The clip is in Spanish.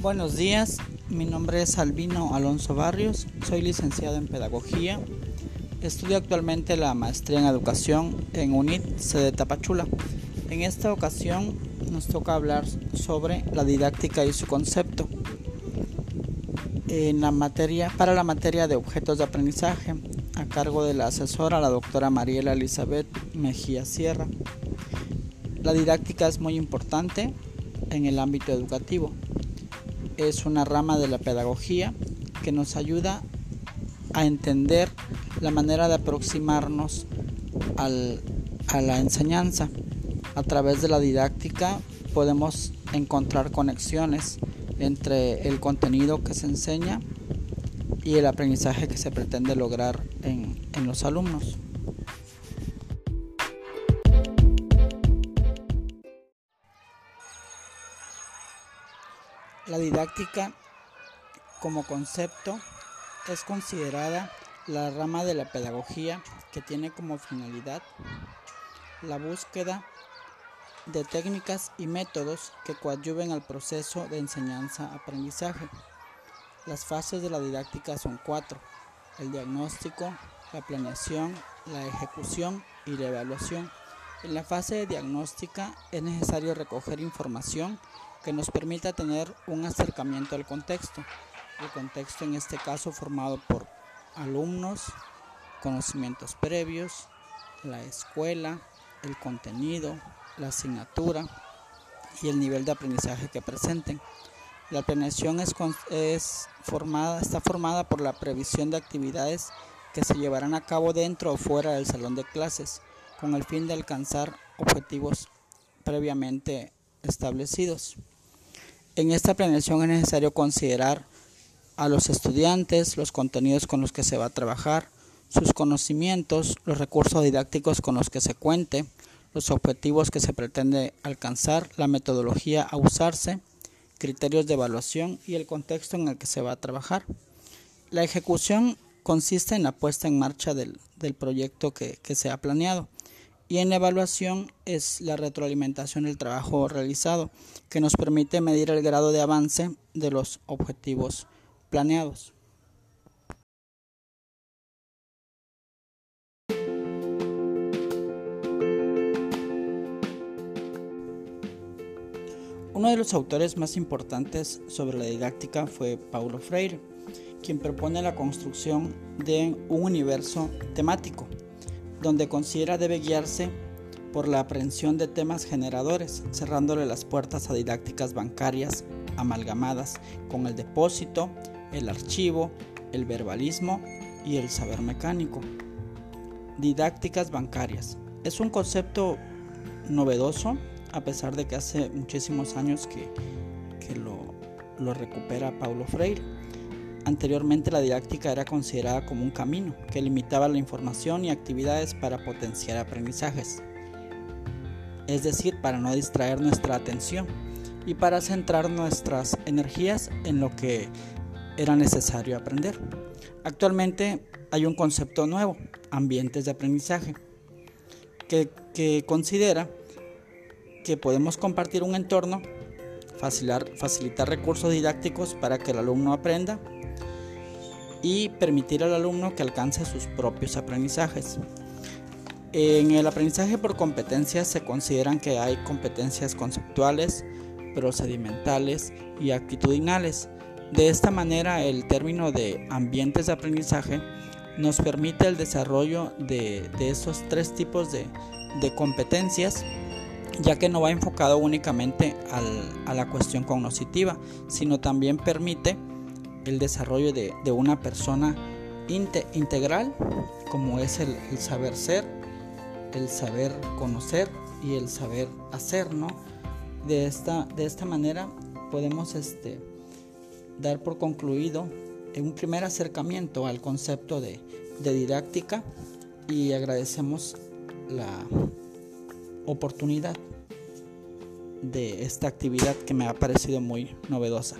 Buenos días, mi nombre es Albino Alonso Barrios, soy licenciado en Pedagogía, estudio actualmente la maestría en Educación en UNIT, sede Tapachula. En esta ocasión nos toca hablar sobre la didáctica y su concepto. En la materia, para la materia de objetos de aprendizaje, a cargo de la asesora, la doctora Mariela Elizabeth Mejía Sierra. La didáctica es muy importante en el ámbito educativo es una rama de la pedagogía que nos ayuda a entender la manera de aproximarnos a la enseñanza. A través de la didáctica podemos encontrar conexiones entre el contenido que se enseña y el aprendizaje que se pretende lograr en, en los alumnos. La didáctica como concepto es considerada la rama de la pedagogía que tiene como finalidad la búsqueda de técnicas y métodos que coadyuven al proceso de enseñanza-aprendizaje. Las fases de la didáctica son cuatro, el diagnóstico, la planeación, la ejecución y la evaluación. En la fase de diagnóstica es necesario recoger información que nos permita tener un acercamiento al contexto. El contexto en este caso formado por alumnos, conocimientos previos, la escuela, el contenido, la asignatura y el nivel de aprendizaje que presenten. La planeación es, formada, está formada por la previsión de actividades que se llevarán a cabo dentro o fuera del salón de clases con el fin de alcanzar objetivos previamente establecidos. En esta planeación es necesario considerar a los estudiantes, los contenidos con los que se va a trabajar, sus conocimientos, los recursos didácticos con los que se cuente, los objetivos que se pretende alcanzar, la metodología a usarse, criterios de evaluación y el contexto en el que se va a trabajar. La ejecución consiste en la puesta en marcha del, proyecto que se ha planeado y en la evaluación es la retroalimentación del trabajo realizado, que nos permite medir el grado de avance de los objetivos planeados. Uno de los autores más importantes sobre la didáctica fue Paulo Freire, quien propone la construcción de un universo temático donde considera debe guiarse por la aprehensión de temas generadores, cerrándole las puertas a didácticas bancarias amalgamadas con el depósito, el archivo, el verbalismo y el saber mecánico. Didácticas bancarias. Es un concepto novedoso, a pesar de que hace muchísimos años que, lo, lo recupera Paulo Freire. Anteriormente la didáctica era considerada como un camino que limitaba la información y actividades para potenciar aprendizajes, es decir, para no distraer nuestra atención y para centrar nuestras energías en lo que era necesario aprender. Actualmente hay un concepto nuevo, ambientes de aprendizaje, que, considera que podemos compartir un entorno, facilitar recursos didácticos para que el alumno aprenda y permitir al alumno que alcance sus propios aprendizajes. En el aprendizaje por competencias se consideran que hay competencias conceptuales, procedimentales y actitudinales. De esta manera el término de ambientes de aprendizaje nos permite el desarrollo de, esos tres tipos de, competencias ya que no va enfocado únicamente a la cuestión cognitiva, sino también permite el desarrollo de, una persona integral, como es el, saber ser, el saber conocer y el saber hacer. De esta, de esta manera podemos este, dar por concluido un primer acercamiento al concepto de, de didáctica y agradecemos la oportunidad de esta actividad que me ha parecido muy novedosa.